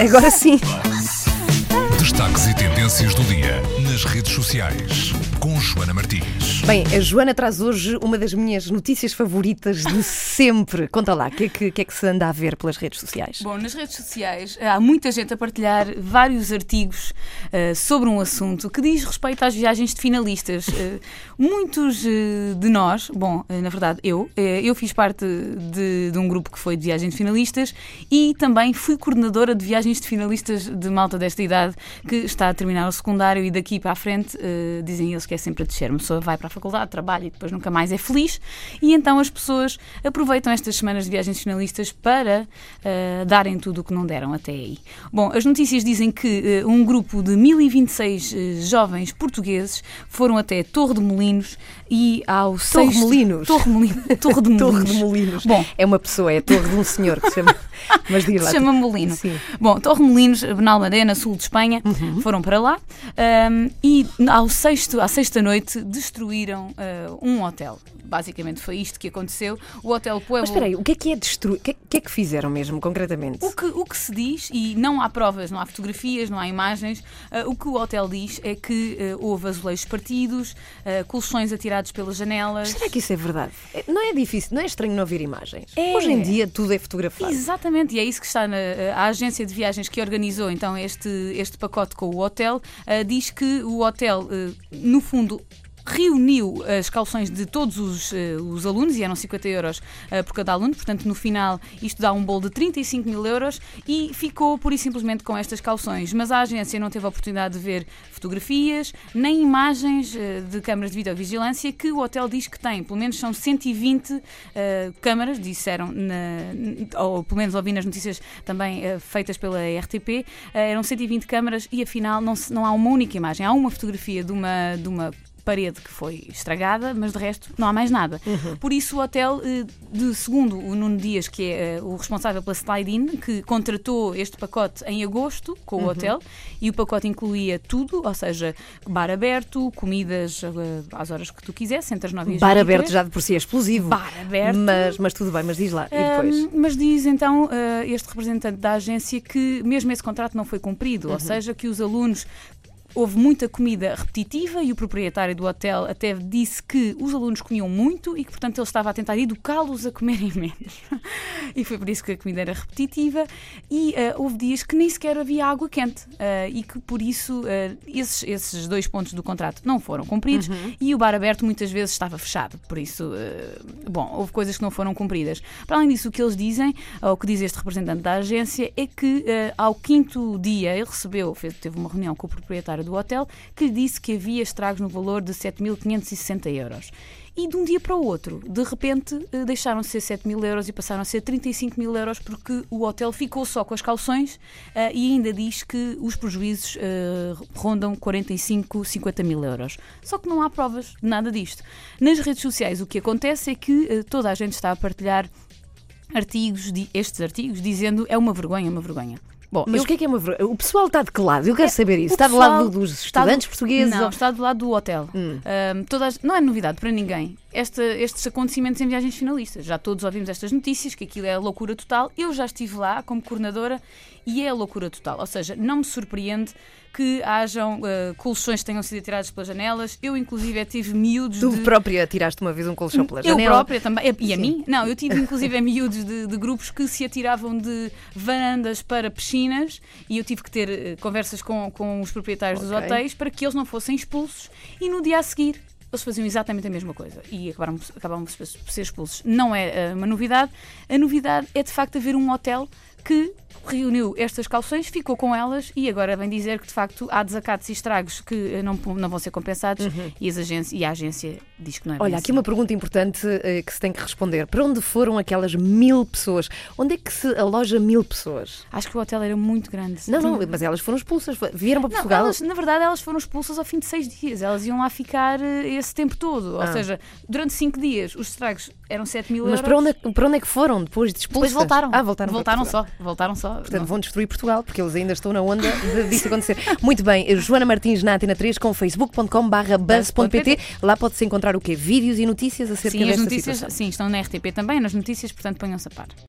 Agora sim. Destaques e tendências do dia nas redes sociais com Joana Martins. Bem, a Joana traz hoje uma das minhas notícias favoritas de sempre. Conta lá, o que, é que, que é que se anda a ver pelas redes sociais? Bom, nas redes sociais há muita gente a partilhar vários artigos uh, sobre um assunto que diz respeito às viagens de finalistas. Uh, muitos uh, de nós, bom, na verdade eu, eu fiz parte de, de, um grupo que foi de viagens de finalistas e também fui coordenadora de viagens de finalistas de malta desta idade que está a terminar o secundário e daqui para a frente dizem eles que é sempre a descer. Uma pessoa vai para a faculdade, trabalha e depois nunca mais é feliz. E então as pessoas aproveitam estas semanas de viagens finalistas para uh, darem tudo o que não deram até aí. Bom, as notícias dizem que uh, um grupo de 1026 uh, eh, jovens portugueses foram até Torre de Molinos e ao Torre sexto... Molinos? Torre, Molinos. Torre de Molinos. Torre de Molinos. Bom, é uma pessoa, é a torre de um senhor que se chama... Mas diz lá. Se chama Molino. Sim. Bom, Torre Molinos, Benalmadena, sul de Espanha, uhum. foram para lá um, e ao sexto, à sexta noite destruíram uh, um hotel. Basicamente foi isto que aconteceu. O Hotel Pueblo... Mas espera aí, o que é que é destruir? O que, é, que é que fizeram mesmo, concretamente? O que, o que se diz, e não há provas, não há fotografias, não há imagens, uh, o que o hotel diz é que uh, houve azulejos partidos, colchões atirados pelas janelas. Será que isso é verdade? É, não é difícil, não é estranho não ver imagens? É. Hoje em dia tudo é fotografado. Exatamente, e é isso que está na a agência de viagens que organizou então este, este pacote com o hotel, diz que o hotel, no fundo, mundo reuniu as calções de todos os, uh, os alunos, e eram 50 euros uh, por cada aluno, portanto, no final, isto dá um bolo de 35 mil euros e ficou pura e simplesmente com estas calções. Mas a agência não teve a oportunidade de ver fotografias nem imagens uh, de câmaras de videovigilância que o hotel diz que tem. Pelo menos são 120 câmaras, disseram, na, ou pelo menos ouvi nas notícias também feitas pela RTP, eram 120 câmaras e afinal não, não há uma única imagem. Há uma fotografia de uma, de uma parede que foi estragada, mas de resto não há mais nada. Uhum. Por isso o hotel, eh, de segundo o Nuno Dias, que é eh, o responsável pela Slide-In, que contratou este pacote em agosto com o uhum. hotel, e o pacote incluía tudo, ou seja, bar aberto, comidas eh, às horas que tu quisesse, entre as 9 e as Bar aberto já de por si é explosivo. Bar aberto. Mas, mas tudo bem, mas diz lá, e depois? Um, mas diz então este representante da agência que mesmo esse contrato não foi cumprido, uhum. ou seja, que os alunos Houve muita comida repetitiva e o proprietário do hotel até disse que os alunos comiam muito e que, portanto, ele estava a tentar educá-los a comerem menos. e foi por isso que a comida era repetitiva. E uh, houve dias que nem sequer havia água quente uh, e que, por isso, uh, esses, esses dois pontos do contrato não foram cumpridos uhum. e o bar aberto muitas vezes estava fechado. Por isso, bom, houve coisas que não foram cumpridas. Para além disso, o que eles dizem, ou o que diz este representante da agência, é que ao quinto dia ele recebeu, fez, teve uma reunião com o proprietário do hotel, que lhe disse que havia estragos no valor de 7.560 euros. E de um dia para o outro, de repente, eh, deixaram de ser 7 mil euros e passaram a ser 35 mil euros porque o hotel ficou só com as calções uh, e ainda diz que os prejuízos uh, rondam 45, 50 mil euros. Só que não há provas de nada disto. Nas redes sociais, o que acontece é que uh, toda a gente está a partilhar artigos, estes artigos, dizendo é uma vergonha, uma vergonha. Bom, mas eu... o que é que é uma vergonha? O pessoal está de que lado? Eu quero é, saber isso. Está do lado dos estudantes do... portugueses? Não, ou... está do lado do hotel. Hum. Um, todas... Não é novidade para ninguém esta, estes acontecimentos em viagens finalistas. Já todos ouvimos estas notícias, que aquilo é a loucura total. Eu já estive lá como coordenadora e é a loucura total. Ou seja, não me surpreende que hajam uh, colchões que tenham sido atirados pelas janelas. Eu, inclusive, tive miúdos. Tu de... própria tiraste uma vez um colchão pela eu janela? Eu própria também. E a Sim. mim? Não, eu tive, inclusive, miúdos de, de, grupos que se atiravam de varandas para piscinas e eu tive que ter uh, conversas com, com os proprietários dos hotéis para que eles não fossem expulsos e no dia a seguir eles faziam exatamente a mesma coisa e acabaram, acabaram por ser expulsos. Não é uh, uma novidade. A novidade é de facto haver um hotel que reuniu estas calções, ficou com elas e agora vem dizer que de facto há desacatos e estragos que eh, não, não vão ser compensados uhum. e, as agências, e a agência diz que não é Olha, aqui assim. uma pergunta importante uh, que se tem que responder. Para onde foram aquelas mil pessoas? Onde é que se aloja mil pessoas? Acho que o hotel era muito grande. Não, não, mas elas foram expulsas, vieram para Portugal. Não, elas, na verdade, elas foram expulsas ao fim de seis dias. Elas iam lá ficar uh, esse tempo todo. Ah. Ou seja, durante cinco dias os estragos eram 7 mil euros. Mas para onde, é, para onde é que foram depois de expulsas? Depois voltaram. Ah, voltaram. Voltaram só. Voltaram só. Portanto, não. vão destruir Portugal, porque eles ainda estão na onda de, disso acontecer. Muito bem, Joana Martins na Antena 3 com facebook.com/barra buzz.pt. Lá pode-se encontrar o quê? Vídeos e notícias acerca sim, desta as notícias, situação. Sim, estão na RTP também, nas notícias, portanto ponham-se a par.